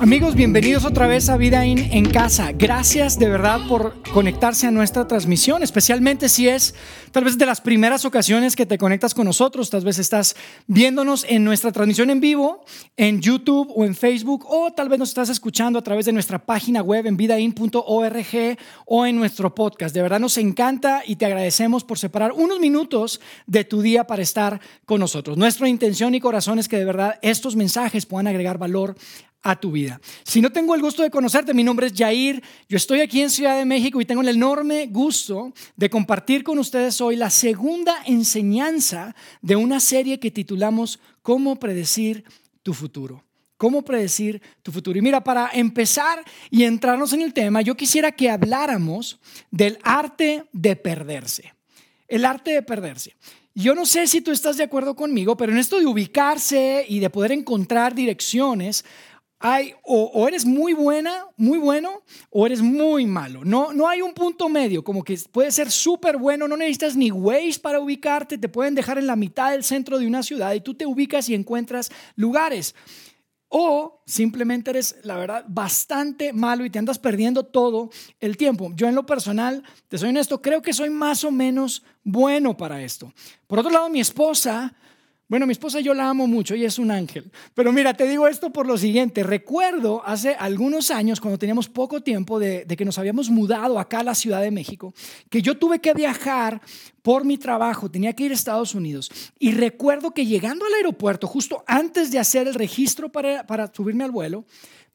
Amigos, bienvenidos otra vez a Vida In en casa. Gracias de verdad por conectarse a nuestra transmisión, especialmente si es tal vez de las primeras ocasiones que te conectas con nosotros. Tal vez estás viéndonos en nuestra transmisión en vivo, en YouTube o en Facebook, o tal vez nos estás escuchando a través de nuestra página web en vidain.org o en nuestro podcast. De verdad nos encanta y te agradecemos por separar unos minutos de tu día para estar con nosotros. Nuestra intención y corazón es que de verdad estos mensajes puedan agregar valor a tu vida. Si no tengo el gusto de conocerte, mi nombre es Jair, yo estoy aquí en Ciudad de México y tengo el enorme gusto de compartir con ustedes hoy la segunda enseñanza de una serie que titulamos Cómo predecir tu futuro. ¿Cómo predecir tu futuro? Y mira, para empezar y entrarnos en el tema, yo quisiera que habláramos del arte de perderse. El arte de perderse. Yo no sé si tú estás de acuerdo conmigo, pero en esto de ubicarse y de poder encontrar direcciones, o, eres muy buena, muy bueno, o eres muy malo. No, no hay un punto medio, como que puede ser súper bueno, no necesitas ni Waze para ubicarte, te pueden dejar en la mitad del centro de una ciudad y tú te ubicas y encuentras lugares. O simplemente eres, la verdad, bastante malo y te andas perdiendo todo el tiempo. Yo en lo personal, te soy honesto, creo que soy más o menos bueno para esto. Por otro lado, mi esposa bueno, mi esposa yo la amo mucho y es un ángel. Pero mira, te digo esto por lo siguiente. Recuerdo hace algunos años, cuando teníamos poco tiempo de, que nos habíamos mudado acá a la Ciudad de México, que yo tuve que viajar por mi trabajo, tenía que ir a Estados Unidos. Y recuerdo que llegando al aeropuerto, justo antes de hacer el registro para, para subirme al vuelo,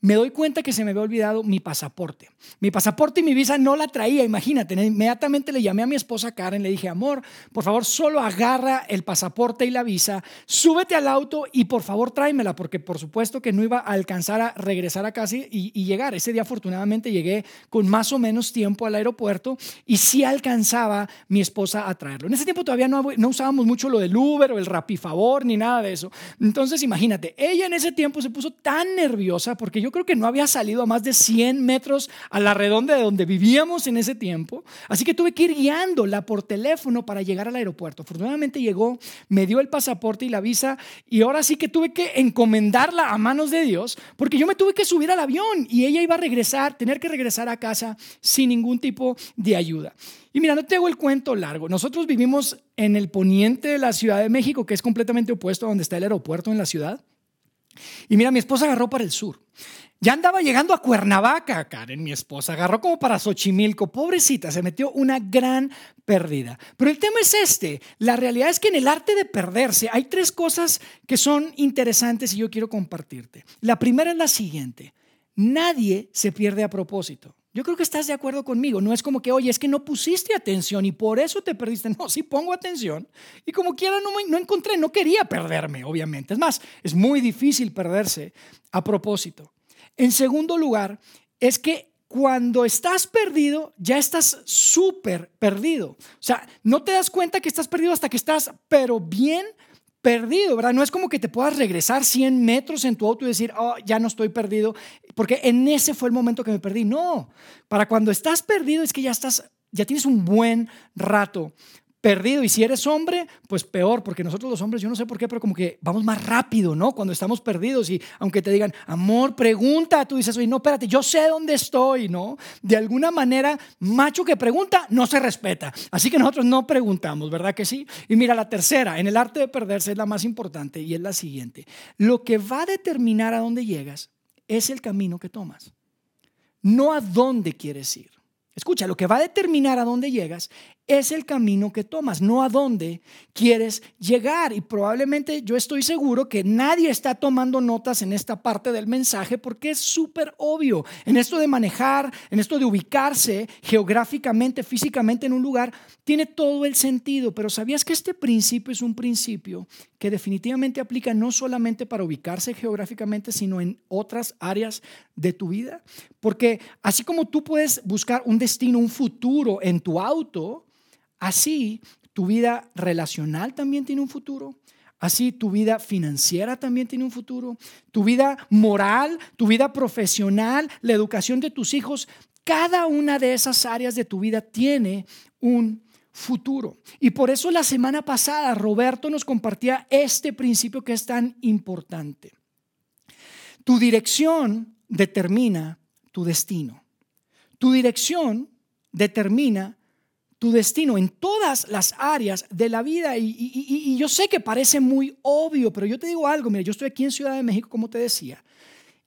me doy cuenta que se me había olvidado mi pasaporte. Mi pasaporte y mi visa no la traía, imagínate. Inmediatamente le llamé a mi esposa Karen, le dije, amor, por favor, solo agarra el pasaporte y la visa, súbete al auto y por favor tráemela, porque por supuesto que no iba a alcanzar a regresar a casa y, llegar. Ese día afortunadamente llegué con más o menos tiempo al aeropuerto y sí alcanzaba mi esposa a traerlo. En ese tiempo todavía no, no usábamos mucho lo del Uber o el Rapifavor ni nada de eso. Entonces imagínate, ella en ese tiempo se puso tan nerviosa porque yo yo creo que no había salido a más de 100 metros a la redonda de donde vivíamos en ese tiempo. Así que tuve que ir guiándola por teléfono para llegar al aeropuerto. Afortunadamente llegó, me dio el pasaporte y la visa y ahora sí que tuve que encomendarla a manos de Dios porque yo me tuve que subir al avión y ella iba a regresar, tener que regresar a casa sin ningún tipo de ayuda. Y mira, no te hago el cuento largo. Nosotros vivimos en el poniente de la Ciudad de México, que es completamente opuesto a donde está el aeropuerto en la ciudad. Y mira, mi esposa agarró para el sur. Ya andaba llegando a Cuernavaca, Karen, mi esposa. Agarró como para Xochimilco. Pobrecita, se metió una gran pérdida. Pero el tema es este. La realidad es que en el arte de perderse hay tres cosas que son interesantes y yo quiero compartirte. La primera es la siguiente. Nadie se pierde a propósito. Yo creo que estás de acuerdo conmigo. No es como que, oye, es que no pusiste atención y por eso te perdiste. No, sí pongo atención. Y como quiera, no, no encontré, no quería perderme, obviamente. Es más, es muy difícil perderse a propósito. En segundo lugar, es que cuando estás perdido, ya estás súper perdido. O sea, no te das cuenta que estás perdido hasta que estás, pero bien perdido, ¿verdad? No es como que te puedas regresar 100 metros en tu auto y decir, oh, ya no estoy perdido, porque en ese fue el momento que me perdí. No, para cuando estás perdido es que ya estás, ya tienes un buen rato perdido. Y si eres hombre, pues peor, porque nosotros los hombres, yo no sé por qué, pero como que vamos más rápido, ¿no? Cuando estamos perdidos y aunque te digan, amor, pregunta, tú dices, oye, no, espérate, yo sé dónde estoy, ¿no? De alguna manera, macho que pregunta no se respeta. Así que nosotros no preguntamos, ¿verdad que sí? Y mira, la tercera, en el arte de perderse es la más importante y es la siguiente. Lo que va a determinar a dónde llegas es el camino que tomas, no a dónde quieres ir. Escucha, lo que va a determinar a dónde llegas es el camino que tomas, no a dónde quieres llegar. Y probablemente yo estoy seguro que nadie está tomando notas en esta parte del mensaje porque es súper obvio. En esto de manejar, en esto de ubicarse geográficamente, físicamente en un lugar, tiene todo el sentido. Pero ¿sabías que este principio es un principio que definitivamente aplica no solamente para ubicarse geográficamente, sino en otras áreas de tu vida? Porque así como tú puedes buscar un destino, un futuro en tu auto, Así, tu vida relacional también tiene un futuro. Así tu vida financiera también tiene un futuro, tu vida moral, tu vida profesional, la educación de tus hijos, cada una de esas áreas de tu vida tiene un futuro. Y por eso la semana pasada Roberto nos compartía este principio que es tan importante. Tu dirección determina tu destino. Tu dirección determina tu destino en todas las áreas de la vida. Y, yo sé que parece muy obvio, pero yo te digo algo, mira, yo estoy aquí en Ciudad de México, como te decía,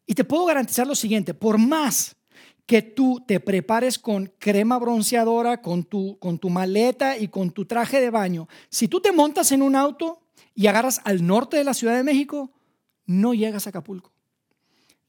y te puedo garantizar lo siguiente, por más que tú te prepares con crema bronceadora, con tu, con tu maleta y con tu traje de baño, si tú te montas en un auto y agarras al norte de la Ciudad de México, no llegas a Acapulco.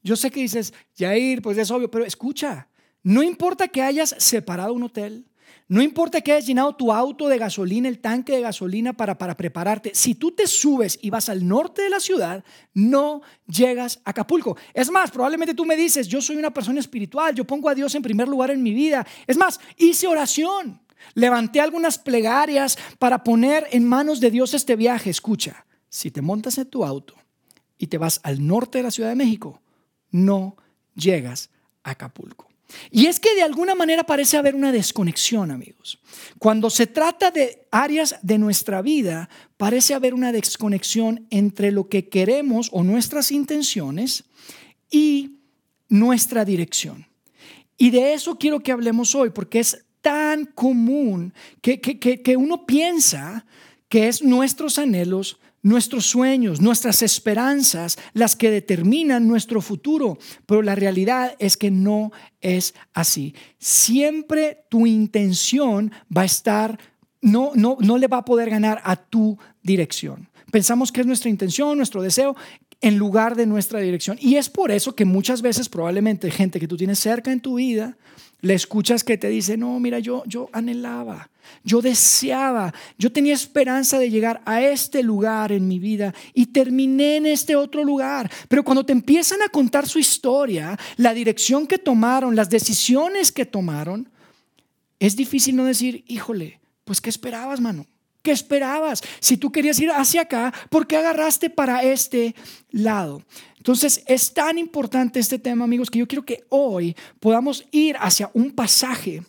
Yo sé que dices, Jair, pues es obvio, pero escucha, no importa que hayas separado un hotel, no importa que hayas llenado tu auto de gasolina, el tanque de gasolina para, para prepararte. Si tú te subes y vas al norte de la ciudad, no llegas a Acapulco. Es más, probablemente tú me dices, yo soy una persona espiritual, yo pongo a Dios en primer lugar en mi vida. Es más, hice oración. Levanté algunas plegarias para poner en manos de Dios este viaje. Escucha, si te montas en tu auto y te vas al norte de la Ciudad de México, no llegas a Acapulco. Y es que de alguna manera parece haber una desconexión, amigos. Cuando se trata de áreas de nuestra vida, parece haber una desconexión entre lo que queremos o nuestras intenciones y nuestra dirección. Y de eso quiero que hablemos hoy, porque es tan común que, que uno piensa que es nuestros anhelos, nuestros sueños, nuestras esperanzas, las que determinan nuestro futuro. Pero la realidad es que no es así. Siempre tu intención va a estar, no, no, no le va a poder ganar a tu dirección. Pensamos que es nuestra intención, nuestro deseo, en lugar de nuestra dirección. Y es por eso que muchas veces probablemente gente que tú tienes cerca en tu vida, le escuchas que te dice, no, mira, yo, yo anhelaba, yo deseaba, yo tenía esperanza de llegar a este lugar en mi vida y terminé en este otro lugar. Pero cuando te empiezan a contar su historia, la dirección que tomaron, las decisiones que tomaron, es difícil no decir, híjole, pues ¿qué esperabas, mano? ¿Qué esperabas? Si tú querías ir hacia acá, ¿por qué agarraste para este lado? Entonces es tan importante este tema, amigos, que yo quiero que hoy podamos ir hacia un pasaje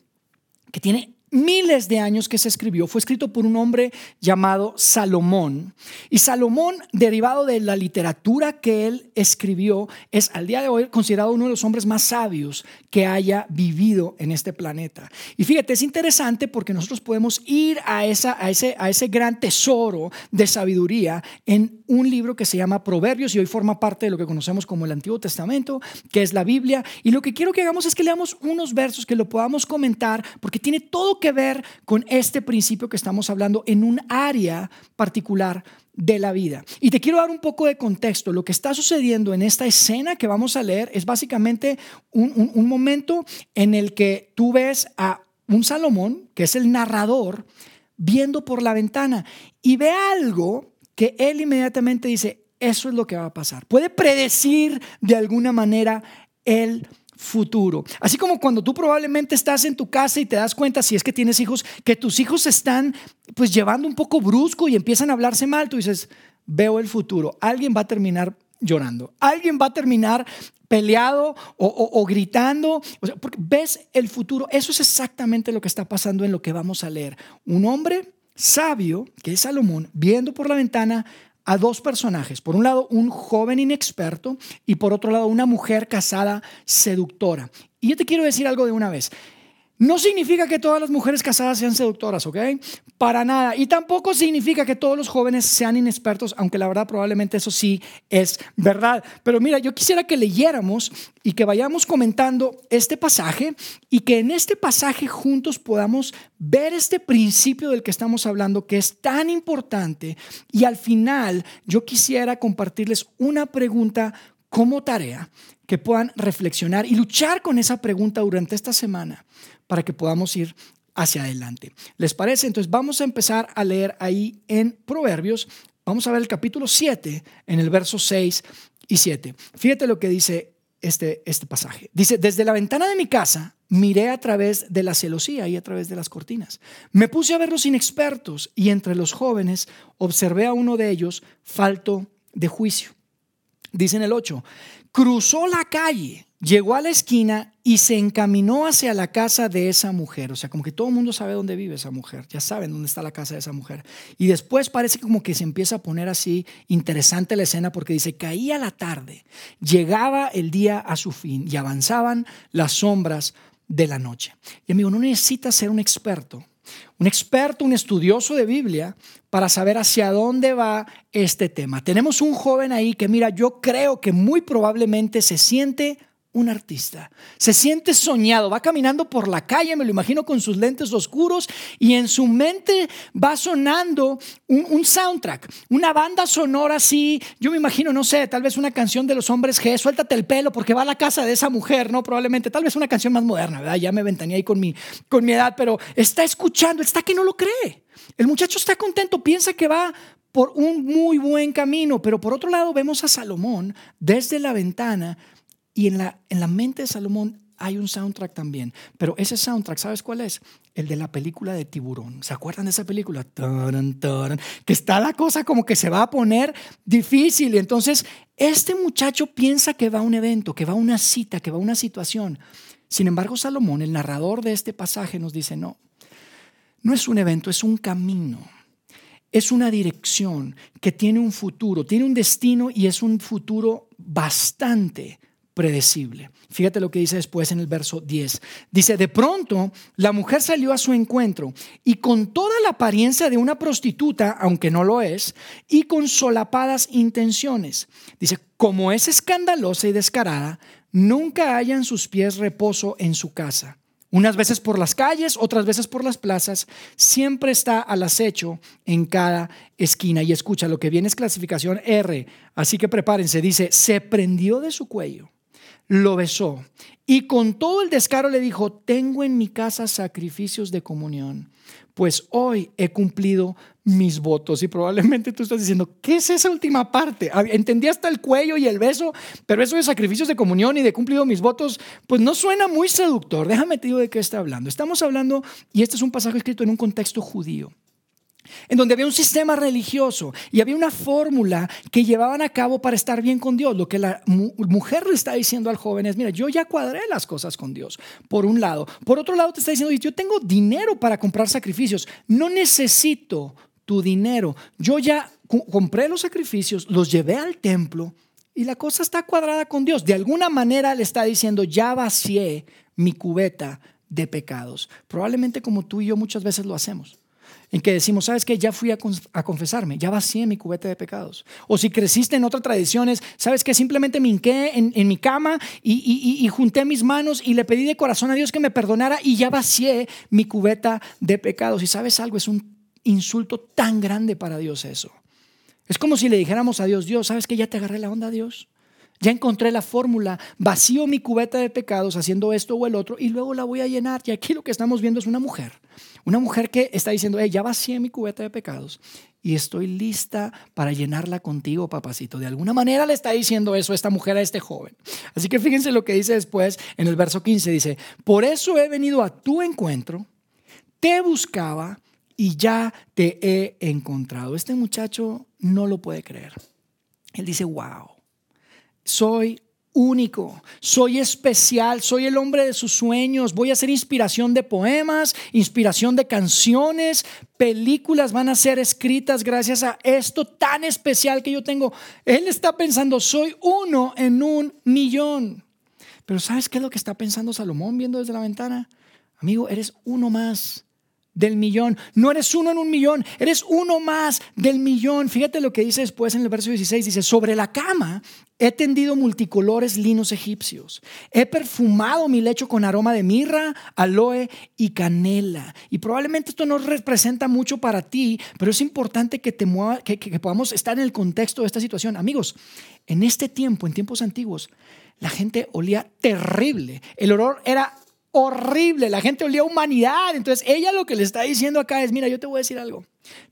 que tiene miles de años que se escribió, fue escrito por un hombre llamado Salomón. Y Salomón, derivado de la literatura que él escribió, es al día de hoy considerado uno de los hombres más sabios que haya vivido en este planeta. Y fíjate, es interesante porque nosotros podemos ir a, esa, a, ese, a ese gran tesoro de sabiduría en un libro que se llama Proverbios y hoy forma parte de lo que conocemos como el Antiguo Testamento, que es la Biblia. Y lo que quiero que hagamos es que leamos unos versos que lo podamos comentar porque tiene todo que ver con este principio que estamos hablando en un área particular de la vida. Y te quiero dar un poco de contexto. Lo que está sucediendo en esta escena que vamos a leer es básicamente un, un momento en el que tú ves a un Salomón, que es el narrador, viendo por la ventana y ve algo que él inmediatamente dice, eso es lo que va a pasar. Puede predecir de alguna manera el futuro. Así como cuando tú probablemente estás en tu casa y te das cuenta, si es que tienes hijos, que tus hijos están pues llevando un poco brusco y empiezan a hablarse mal, tú dices, veo el futuro, alguien va a terminar llorando, alguien va a terminar peleado o, gritando, porque ves el futuro, eso es exactamente lo que está pasando en lo que vamos a leer. Un hombre sabio, que es Salomón, viendo por la ventana, a dos personajes. Por un lado, un joven inexperto y por otro lado, una mujer casada seductora. Y yo te quiero decir algo de una vez. No significa que todas las mujeres casadas sean seductoras, ¿ok? Para nada. Y tampoco significa que todos los jóvenes sean inexpertos, aunque la verdad probablemente eso sí es verdad. Pero mira, yo quisiera que leyéramos y que vayamos comentando este pasaje y que en este pasaje juntos podamos ver este principio del que estamos hablando que es tan importante. Y al final yo quisiera compartirles una pregunta como tarea que puedan reflexionar y luchar con esa pregunta durante esta semana para que podamos ir hacia adelante. ¿Les parece? Entonces vamos a empezar a leer ahí en Proverbios. Vamos a ver el capítulo 7 en el verso 6 y 7. Fíjate lo que dice este, este pasaje. Dice, desde la ventana de mi casa miré a través de la celosía y a través de las cortinas. Me puse a ver los inexpertos y entre los jóvenes observé a uno de ellos falto de juicio. Dice en el 8, cruzó la calle, llegó a la esquina y se encaminó hacia la casa de esa mujer. O sea, como que todo el mundo sabe dónde vive esa mujer, ya saben dónde está la casa de esa mujer. Y después parece como que se empieza a poner así interesante la escena porque dice, caía la tarde, llegaba el día a su fin y avanzaban las sombras de la noche. Y amigo, no necesitas ser un experto, un experto, un estudioso de Biblia para saber hacia dónde va este tema. Tenemos un joven ahí que, mira, yo creo que muy probablemente se siente un artista. Se siente soñado, va caminando por la calle, me lo imagino con sus lentes oscuros y en su mente va sonando un, soundtrack, una banda sonora así, yo me imagino, no sé, tal vez una canción de los hombres G, suéltate el pelo porque va a la casa de esa mujer, ¿no? Probablemente, tal vez una canción más moderna, ¿verdad? Ya me ventanía ahí con mi, con mi edad, pero está escuchando, está que no lo cree. El muchacho está contento, piensa que va por un muy buen camino, pero por otro lado vemos a Salomón desde la ventana y en la, en la mente de Salomón hay un soundtrack también. Pero ese soundtrack, ¿sabes cuál es? El de la película de Tiburón. ¿Se acuerdan de esa película? que está la cosa como que se va a poner difícil. Y entonces, este muchacho piensa que va a un evento, que va a una cita, que va a una situación. Sin embargo, Salomón, el narrador de este pasaje, nos dice, no, no es un evento, es un camino. Es una dirección que tiene un futuro, tiene un destino y es un futuro bastante predecible. Fíjate lo que dice después en el verso 10. Dice, de pronto la mujer salió a su encuentro y con toda la apariencia de una prostituta, aunque no lo es, y con solapadas intenciones. Dice, como es escandalosa y descarada, nunca haya en sus pies reposo en su casa. Unas veces por las calles, otras veces por las plazas, siempre está al acecho en cada esquina. Y escucha, lo que viene es clasificación R, así que prepárense, dice, se prendió de su cuello lo besó y con todo el descaro le dijo, tengo en mi casa sacrificios de comunión, pues hoy he cumplido mis votos. Y probablemente tú estás diciendo, ¿qué es esa última parte? Entendí hasta el cuello y el beso, pero eso de sacrificios de comunión y de cumplido mis votos, pues no suena muy seductor. Déjame te de qué está hablando. Estamos hablando, y este es un pasaje escrito en un contexto judío en donde había un sistema religioso y había una fórmula que llevaban a cabo para estar bien con Dios. Lo que la mujer le está diciendo al joven es, mira, yo ya cuadré las cosas con Dios, por un lado. Por otro lado, te está diciendo, yo tengo dinero para comprar sacrificios, no necesito tu dinero. Yo ya compré los sacrificios, los llevé al templo y la cosa está cuadrada con Dios. De alguna manera le está diciendo, ya vacié mi cubeta de pecados. Probablemente como tú y yo muchas veces lo hacemos en que decimos, ¿sabes qué? Ya fui a, confesarme, ya vacié mi cubeta de pecados. O si creciste en otras tradiciones, ¿sabes qué? Simplemente me hinqué en, mi cama y, y, junté mis manos y le pedí de corazón a Dios que me perdonara y ya vacié mi cubeta de pecados. Y sabes algo, es un insulto tan grande para Dios eso. Es como si le dijéramos a Dios, Dios, ¿sabes que ya te agarré la onda, Dios? Ya encontré la fórmula, vacío mi cubeta de pecados haciendo esto o el otro y luego la voy a llenar. Y aquí lo que estamos viendo es una mujer, una mujer que está diciendo, ya vacié mi cubeta de pecados y estoy lista para llenarla contigo, papacito. De alguna manera le está diciendo eso esta mujer a este joven. Así que fíjense lo que dice después en el verso 15, dice, por eso he venido a tu encuentro, te buscaba y ya te he encontrado. Este muchacho no lo puede creer. Él dice, wow soy único, soy especial, soy el hombre de sus sueños, voy a ser inspiración de poemas, inspiración de canciones, películas van a ser escritas gracias a esto tan especial que yo tengo. Él está pensando, soy uno en un millón. Pero ¿sabes qué es lo que está pensando Salomón viendo desde la ventana? Amigo, eres uno más del millón. No eres uno en un millón, eres uno más del millón. Fíjate lo que dice después en el verso 16. Dice, sobre la cama he tendido multicolores linos egipcios. He perfumado mi lecho con aroma de mirra, aloe y canela. Y probablemente esto no representa mucho para ti, pero es importante que, te que, que podamos estar en el contexto de esta situación. Amigos, en este tiempo, en tiempos antiguos, la gente olía terrible. El olor era horrible, la gente olía a humanidad. Entonces ella lo que le está diciendo acá es, mira, yo te voy a decir algo,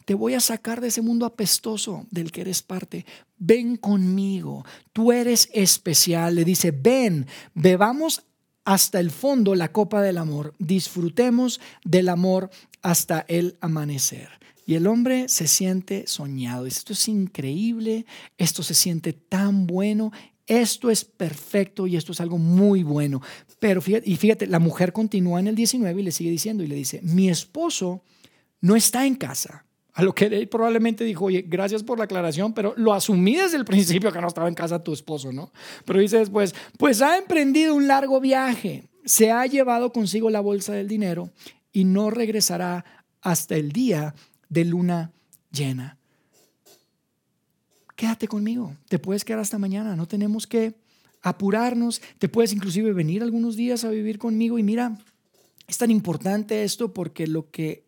te voy a sacar de ese mundo apestoso del que eres parte. Ven conmigo, tú eres especial. Le dice, ven, bebamos hasta el fondo la copa del amor. Disfrutemos del amor hasta el amanecer. Y el hombre se siente soñado. Esto es increíble, esto se siente tan bueno, esto es perfecto y esto es algo muy bueno. Pero fíjate, y fíjate, la mujer continúa en el 19 y le sigue diciendo y le dice, mi esposo no está en casa. A lo que él probablemente dijo, oye, gracias por la aclaración, pero lo asumí desde el principio que no estaba en casa tu esposo, ¿no? Pero dice después, pues ha emprendido un largo viaje, se ha llevado consigo la bolsa del dinero y no regresará hasta el día de luna llena. Quédate conmigo, te puedes quedar hasta mañana, no tenemos que apurarnos, te puedes inclusive venir algunos días a vivir conmigo y mira, es tan importante esto porque lo que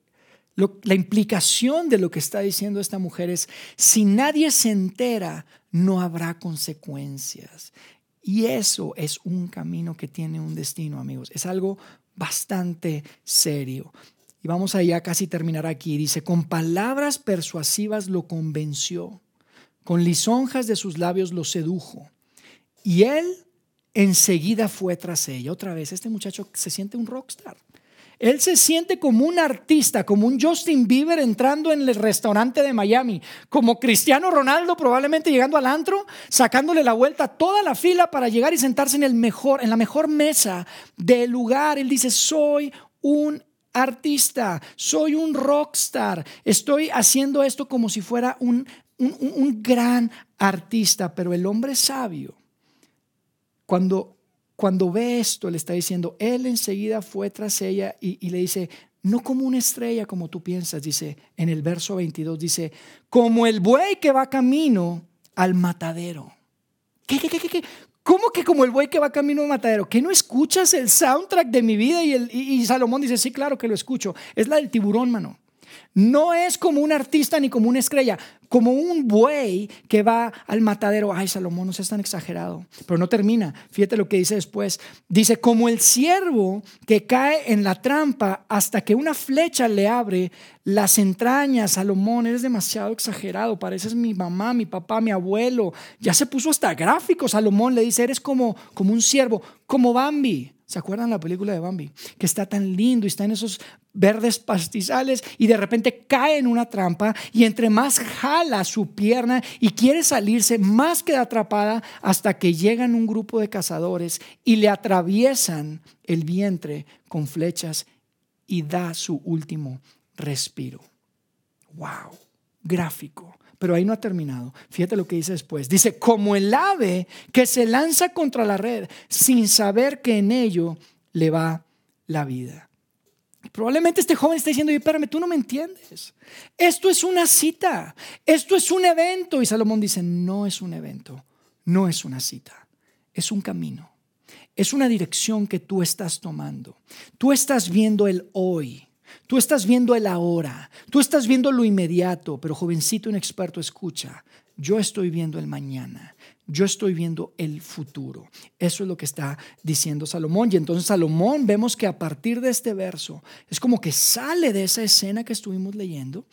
la implicación de lo que está diciendo esta mujer es, si nadie se entera, no habrá consecuencias. Y eso es un camino que tiene un destino, amigos. Es algo bastante serio. Y vamos allá casi terminar aquí. Dice, con palabras persuasivas lo convenció, con lisonjas de sus labios lo sedujo. Y él enseguida fue tras ella. Otra vez, este muchacho se siente un rockstar. Él se siente como un artista, como un Justin Bieber entrando en el restaurante de Miami, como Cristiano Ronaldo probablemente llegando al antro, sacándole la vuelta a toda la fila para llegar y sentarse en el mejor, en la mejor mesa del lugar. Él dice, "Soy un artista, soy un rockstar, estoy haciendo esto como si fuera un, un, un gran artista, pero el hombre sabio, cuando cuando ve esto, le está diciendo, él enseguida fue tras ella y, le dice, no como una estrella como tú piensas, dice en el verso 22, dice, como el buey que va camino al matadero. ¿Qué, qué, qué, qué? ¿Cómo que como el buey que va camino al matadero? ¿Que no escuchas el soundtrack de mi vida? Y, el, y Salomón dice, sí, claro que lo escucho. Es la del tiburón, mano. No es como un artista ni como una estrella, como un buey que va al matadero. Ay, Salomón, no seas tan exagerado. Pero no termina. Fíjate lo que dice después. Dice, como el ciervo que cae en la trampa hasta que una flecha le abre las entrañas. Salomón, eres demasiado exagerado. Pareces mi mamá, mi papá, mi abuelo. Ya se puso hasta gráfico. Salomón le dice, eres como, como un ciervo, como Bambi. ¿Se acuerdan la película de Bambi? Que está tan lindo y está en esos verdes pastizales y de repente cae en una trampa y entre más jala su pierna y quiere salirse, más queda atrapada hasta que llegan un grupo de cazadores y le atraviesan el vientre con flechas y da su último respiro. ¡Wow! Gráfico. Pero ahí no ha terminado. Fíjate lo que dice después. Dice, como el ave que se lanza contra la red sin saber que en ello le va la vida. Probablemente este joven está diciendo, espérame, tú no me entiendes. Esto es una cita, esto es un evento. Y Salomón dice, no es un evento, no es una cita, es un camino, es una dirección que tú estás tomando. Tú estás viendo el hoy, Tú estás viendo el ahora, tú estás viendo lo inmediato, pero jovencito inexperto, escucha, yo estoy viendo el mañana, yo estoy viendo el futuro. Eso es lo que está diciendo Salomón. Y entonces Salomón vemos que a partir de este verso es como que sale de esa escena que estuvimos leyendo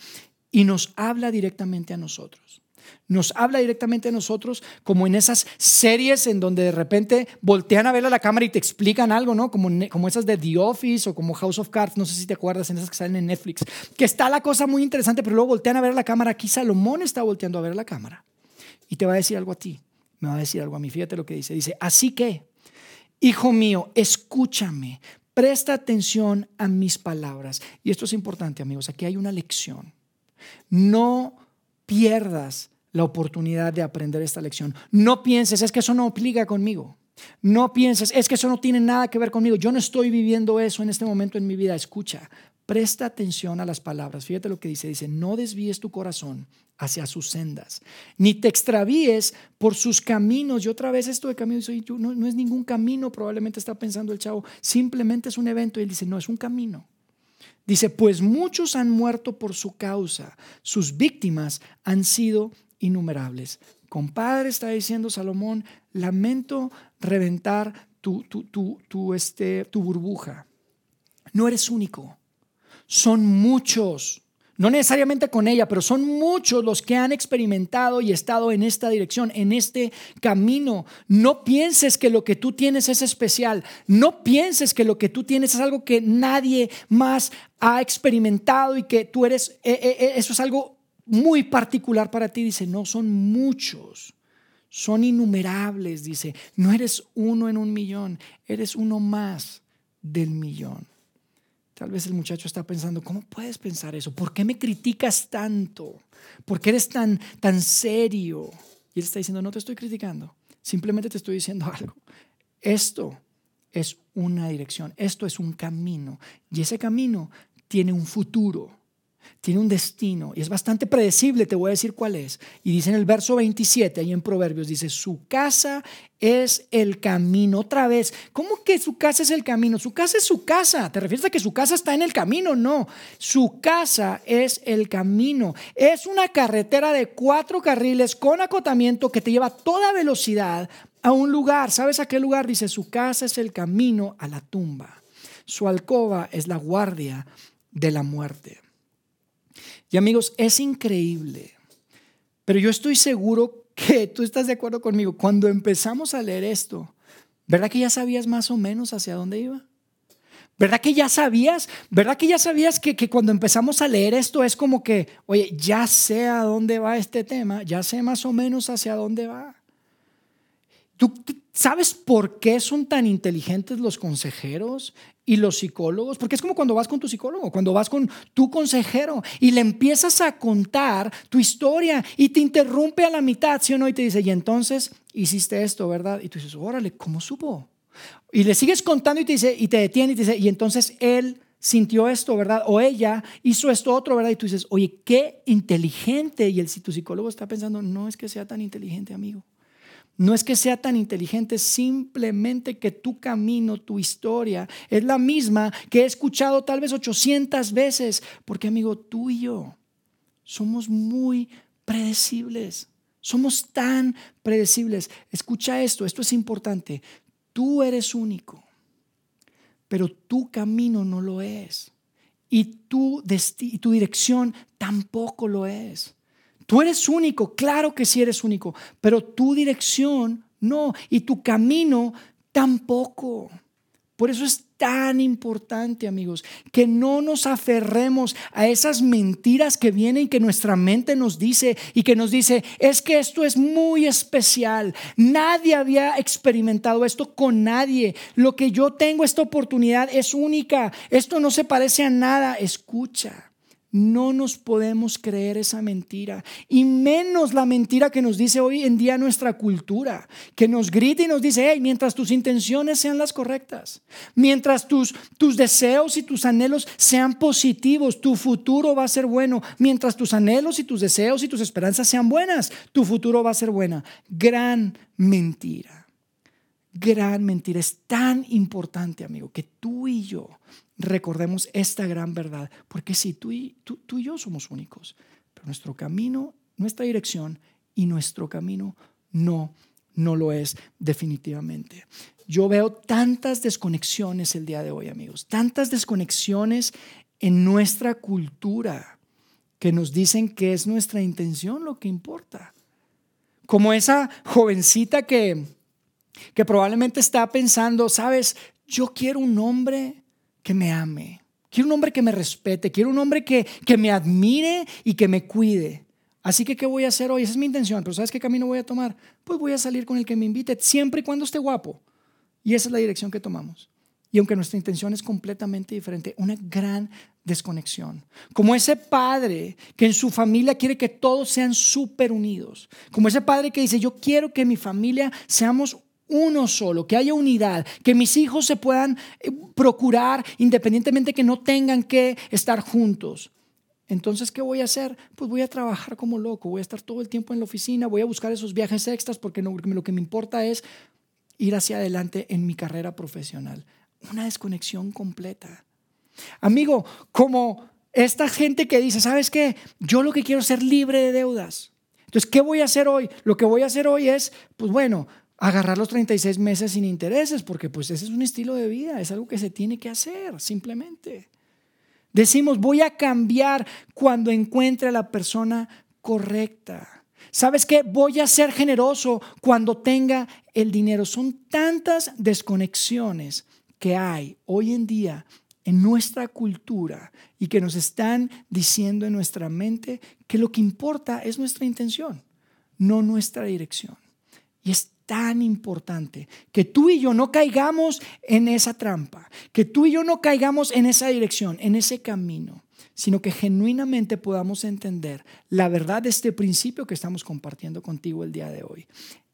y nos habla directamente a nosotros nos habla directamente a nosotros, como en esas series en donde de repente voltean a ver a la cámara y te explican algo, ¿no? Como, como esas de The Office o como House of Cards, no sé si te acuerdas, en esas que salen en Netflix, que está la cosa muy interesante, pero luego voltean a ver a la cámara. Aquí Salomón está volteando a ver la cámara y te va a decir algo a ti, me va a decir algo a mí. Fíjate lo que dice. Dice, así que, hijo mío, escúchame, presta atención a mis palabras. Y esto es importante, amigos, aquí hay una lección. No pierdas la oportunidad de aprender esta lección. No pienses, es que eso no aplica conmigo. No pienses, es que eso no tiene nada que ver conmigo. Yo no estoy viviendo eso en este momento en mi vida. Escucha, presta atención a las palabras. Fíjate lo que dice. Dice, no desvíes tu corazón hacia sus sendas, ni te extravíes por sus caminos. Y otra vez esto de camino, no, no es ningún camino, probablemente está pensando el chavo, simplemente es un evento. Y él dice, no, es un camino. Dice, pues muchos han muerto por su causa, sus víctimas han sido innumerables. Compadre, está diciendo Salomón, lamento reventar tu, tu, tu, este, tu burbuja. No eres único, son muchos. no necesariamente con ella, pero son muchos los que han experimentado y estado en esta dirección, en este camino. No pienses que lo que tú tienes es especial. No pienses que lo que tú tienes es algo que nadie más ha experimentado y que tú eres, eh, eh, eh, eso es algo muy particular para ti. Dice, no, son muchos. Son innumerables, dice. No eres uno en un millón, eres uno más del millón. Tal vez el muchacho está pensando, ¿cómo puedes pensar eso? ¿Por qué me criticas tanto? ¿Por qué eres tan, tan serio? Y él está diciendo, no te estoy criticando, simplemente te estoy diciendo algo. Esto es una dirección, esto es un camino y ese camino tiene un futuro tiene un destino y es bastante predecible, te voy a decir cuál es. Y dice en el verso 27, ahí en Proverbios, dice, su casa es el camino. Otra vez, ¿cómo que su casa es el camino? Su casa es su casa. ¿Te refieres a que su casa está en el camino? No, su casa es el camino. Es una carretera de cuatro carriles con acotamiento que te lleva a toda velocidad a un lugar. ¿Sabes a qué lugar? Dice, su casa es el camino a la tumba. Su alcoba es la guardia de la muerte. Y amigos, es increíble, pero yo estoy seguro que tú estás de acuerdo conmigo. Cuando empezamos a leer esto, ¿verdad que ya sabías más o menos hacia dónde iba? ¿Verdad que ya sabías? ¿Verdad que ya sabías que, que, cuando empezamos a leer esto es como que, oye, ya sé a dónde va este tema, ya sé más o menos hacia dónde va? ¿Tú sabes por qué son tan inteligentes los consejeros y los psicólogos? Porque es como cuando vas con tu psicólogo, cuando vas con tu consejero y le empiezas a contar tu historia y te interrumpe a la mitad, ¿sí o no? Y te dice, y entonces hiciste esto, ¿verdad? Y tú dices, órale, ¿cómo supo? Y le sigues contando y te dice, y te detiene y te dice, y entonces él sintió esto, ¿verdad? O ella hizo esto otro, ¿verdad? Y tú dices, oye, qué inteligente. Y el, tu psicólogo está pensando, no es que sea tan inteligente, amigo. No es que sea tan inteligente, simplemente que tu camino, tu historia, es la misma que he escuchado tal vez 800 veces. Porque amigo, tú y yo somos muy predecibles. Somos tan predecibles. Escucha esto, esto es importante. Tú eres único, pero tu camino no lo es. Y tu, tu dirección tampoco lo es. Tú eres único, claro que sí eres único, pero tu dirección no, y tu camino tampoco. Por eso es tan importante, amigos, que no nos aferremos a esas mentiras que vienen que nuestra mente nos dice y que nos dice, es que esto es muy especial. Nadie había experimentado esto con nadie. Lo que yo tengo, esta oportunidad es única. Esto no se parece a nada. Escucha. No nos podemos creer esa mentira, y menos la mentira que nos dice hoy en día nuestra cultura, que nos grita y nos dice, hey, mientras tus intenciones sean las correctas, mientras tus, tus deseos y tus anhelos sean positivos, tu futuro va a ser bueno, mientras tus anhelos y tus deseos y tus esperanzas sean buenas, tu futuro va a ser buena. Gran mentira, gran mentira. Es tan importante, amigo, que tú y yo recordemos esta gran verdad, porque sí, tú y, tú, tú y yo somos únicos, pero nuestro camino, nuestra dirección y nuestro camino no, no lo es definitivamente. Yo veo tantas desconexiones el día de hoy, amigos, tantas desconexiones en nuestra cultura que nos dicen que es nuestra intención lo que importa. Como esa jovencita que, que probablemente está pensando, sabes, yo quiero un hombre que me ame. Quiero un hombre que me respete. Quiero un hombre que, que me admire y que me cuide. Así que, ¿qué voy a hacer hoy? Esa es mi intención. Pero ¿sabes qué camino voy a tomar? Pues voy a salir con el que me invite, siempre y cuando esté guapo. Y esa es la dirección que tomamos. Y aunque nuestra intención es completamente diferente, una gran desconexión. Como ese padre que en su familia quiere que todos sean súper unidos. Como ese padre que dice, yo quiero que mi familia seamos uno solo, que haya unidad, que mis hijos se puedan eh, procurar independientemente que no tengan que estar juntos. Entonces, ¿qué voy a hacer? Pues voy a trabajar como loco, voy a estar todo el tiempo en la oficina, voy a buscar esos viajes extras porque lo que me importa es ir hacia adelante en mi carrera profesional. Una desconexión completa. Amigo, como esta gente que dice, ¿sabes qué? Yo lo que quiero es ser libre de deudas. Entonces, ¿qué voy a hacer hoy? Lo que voy a hacer hoy es, pues bueno, agarrar los 36 meses sin intereses, porque pues ese es un estilo de vida, es algo que se tiene que hacer, simplemente. Decimos, voy a cambiar cuando encuentre a la persona correcta. ¿Sabes qué? Voy a ser generoso cuando tenga el dinero. Son tantas desconexiones que hay hoy en día en nuestra cultura y que nos están diciendo en nuestra mente que lo que importa es nuestra intención, no nuestra dirección. Y es tan importante que tú y yo no caigamos en esa trampa, que tú y yo no caigamos en esa dirección, en ese camino, sino que genuinamente podamos entender la verdad de este principio que estamos compartiendo contigo el día de hoy.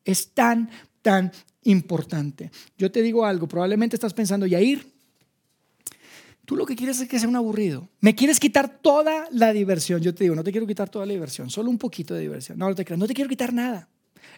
Es tan, tan importante. Yo te digo algo, probablemente estás pensando, Yair, Tú lo que quieres es que sea un aburrido. Me quieres quitar toda la diversión. Yo te digo, no te quiero quitar toda la diversión, solo un poquito de diversión. No, no te creas, no te quiero quitar nada.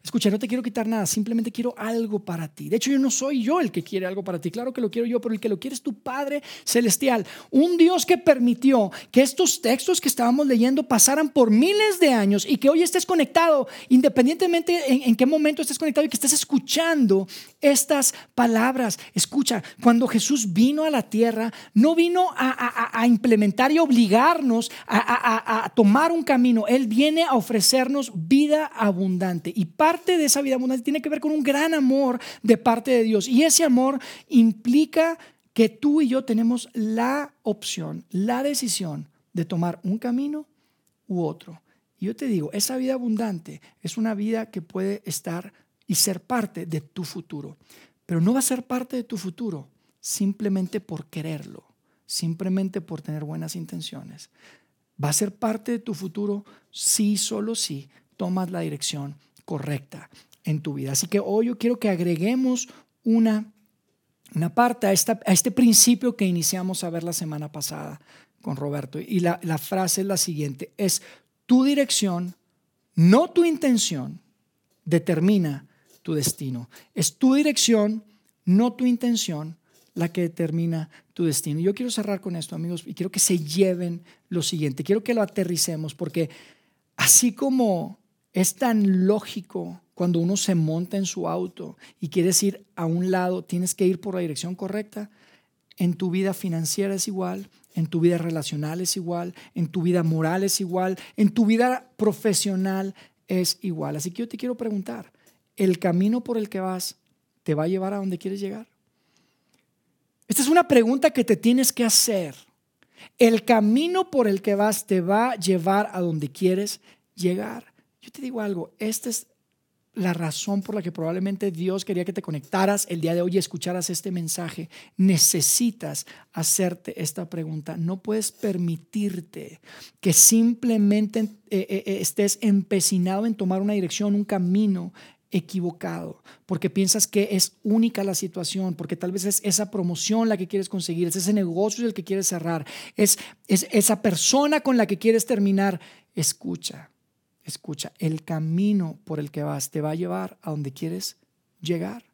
Escucha, no te quiero quitar nada, simplemente quiero algo para ti. De hecho, yo no soy yo el que quiere algo para ti, claro que lo quiero yo, pero el que lo quiere es tu Padre Celestial. Un Dios que permitió que estos textos que estábamos leyendo pasaran por miles de años y que hoy estés conectado, independientemente en, qué momento estés conectado y que estés escuchando estas palabras. Escucha, cuando Jesús vino a la tierra, no vino a, implementar y obligarnos a, tomar un camino, Él viene a ofrecernos vida abundante. Y parte de esa vida abundante tiene que ver con un gran amor de parte de Dios. Y ese amor implica que tú y yo tenemos la opción, la decisión de tomar un camino u otro. Y yo te digo, esa vida abundante es una vida que puede estar y ser parte de tu futuro. Pero no va a ser parte de tu futuro simplemente por quererlo, simplemente por tener buenas intenciones. Va a ser parte de tu futuro si, solo si tomas la dirección correcta en tu vida. Así que hoy yo quiero que agreguemos una, una parte a, esta, a este principio que iniciamos a ver la semana pasada con Roberto. Y la, la frase es la siguiente, es tu dirección, no tu intención, determina tu destino. Es tu dirección, no tu intención, la que determina tu destino. Yo quiero cerrar con esto, amigos, y quiero que se lleven lo siguiente. Quiero que lo aterricemos, porque así como es tan lógico cuando uno se monta en su auto y quieres ir a un lado, tienes que ir por la dirección correcta. En tu vida financiera es igual, en tu vida relacional es igual, en tu vida moral es igual, en tu vida profesional es igual. Así que yo te quiero preguntar, ¿el camino por el que vas te va a llevar a donde quieres llegar? Esta es una pregunta que te tienes que hacer. ¿El camino por el que vas te va a llevar a donde quieres llegar? Yo te digo algo, esta es la razón por la que probablemente Dios quería que te conectaras el día de hoy y escucharas este mensaje. Necesitas hacerte esta pregunta. No puedes permitirte que simplemente eh, eh, eh, estés empecinado en tomar una dirección, un camino equivocado, porque piensas que es única la situación, porque tal vez es esa promoción la que quieres conseguir, es ese negocio el que quieres cerrar, es, es esa persona con la que quieres terminar. Escucha, Escucha, el camino por el que vas te va a llevar a donde quieres llegar.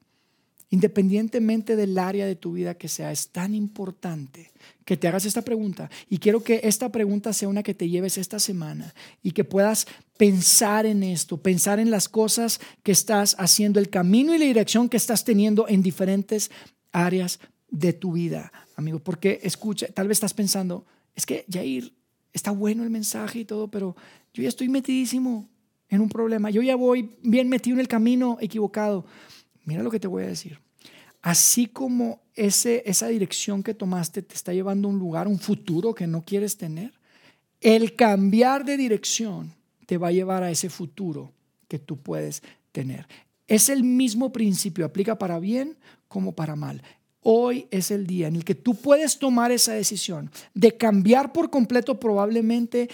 Independientemente del área de tu vida que sea, es tan importante que te hagas esta pregunta. Y quiero que esta pregunta sea una que te lleves esta semana y que puedas pensar en esto, pensar en las cosas que estás haciendo, el camino y la dirección que estás teniendo en diferentes áreas de tu vida, amigo. Porque escucha, tal vez estás pensando, es que Jair, está bueno el mensaje y todo, pero yo ya estoy metidísimo en un problema. Yo ya voy bien metido en el camino equivocado. Mira lo que te voy a decir. Así como ese, esa dirección que tomaste te está llevando a un lugar, un futuro que no quieres tener, el cambiar de dirección te va a llevar a ese futuro que tú puedes tener. Es el mismo principio, aplica para bien como para mal. Hoy es el día en el que tú puedes tomar esa decisión de cambiar por completo probablemente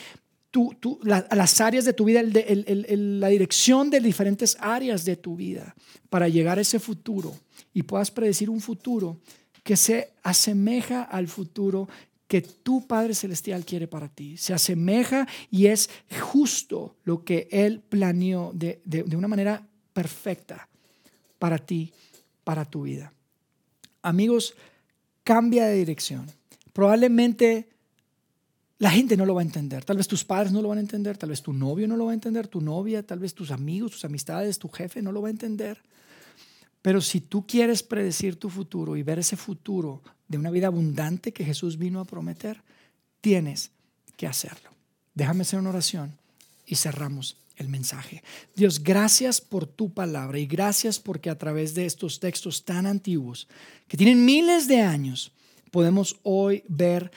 las áreas de tu vida, la dirección de diferentes áreas de tu vida para llegar a ese futuro y puedas predecir un futuro que se asemeja al futuro que tu Padre Celestial quiere para ti. Se asemeja y es justo lo que Él planeó de, de una manera perfecta para ti, para tu vida amigos, cambia de dirección. Probablemente la gente no lo va a entender. Tal vez tus padres no lo van a entender, tal vez tu novio no lo va a entender, tu novia, tal vez tus amigos, tus amistades, tu jefe no lo va a entender. Pero si tú quieres predecir tu futuro y ver ese futuro de una vida abundante que Jesús vino a prometer, tienes que hacerlo. Déjame hacer una oración y cerramos el mensaje. Dios, gracias por tu palabra y gracias porque a través de estos textos tan antiguos, que tienen miles de años, podemos hoy ver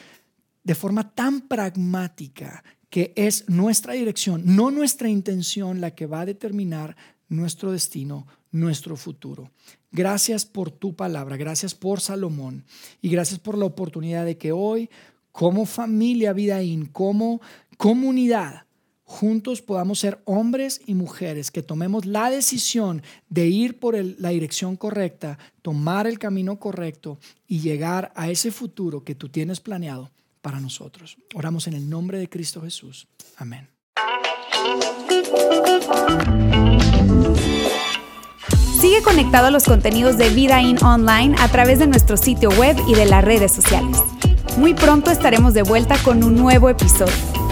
de forma tan pragmática que es nuestra dirección, no nuestra intención la que va a determinar nuestro destino, nuestro futuro. Gracias por tu palabra, gracias por Salomón y gracias por la oportunidad de que hoy, como familia Vidaín, como comunidad, juntos podamos ser hombres y mujeres que tomemos la decisión de ir por la dirección correcta, tomar el camino correcto y llegar a ese futuro que tú tienes planeado para nosotros. Oramos en el nombre de Cristo Jesús. Amén. Sigue conectado a los contenidos de Vida In Online a través de nuestro sitio web y de las redes sociales. Muy pronto estaremos de vuelta con un nuevo episodio.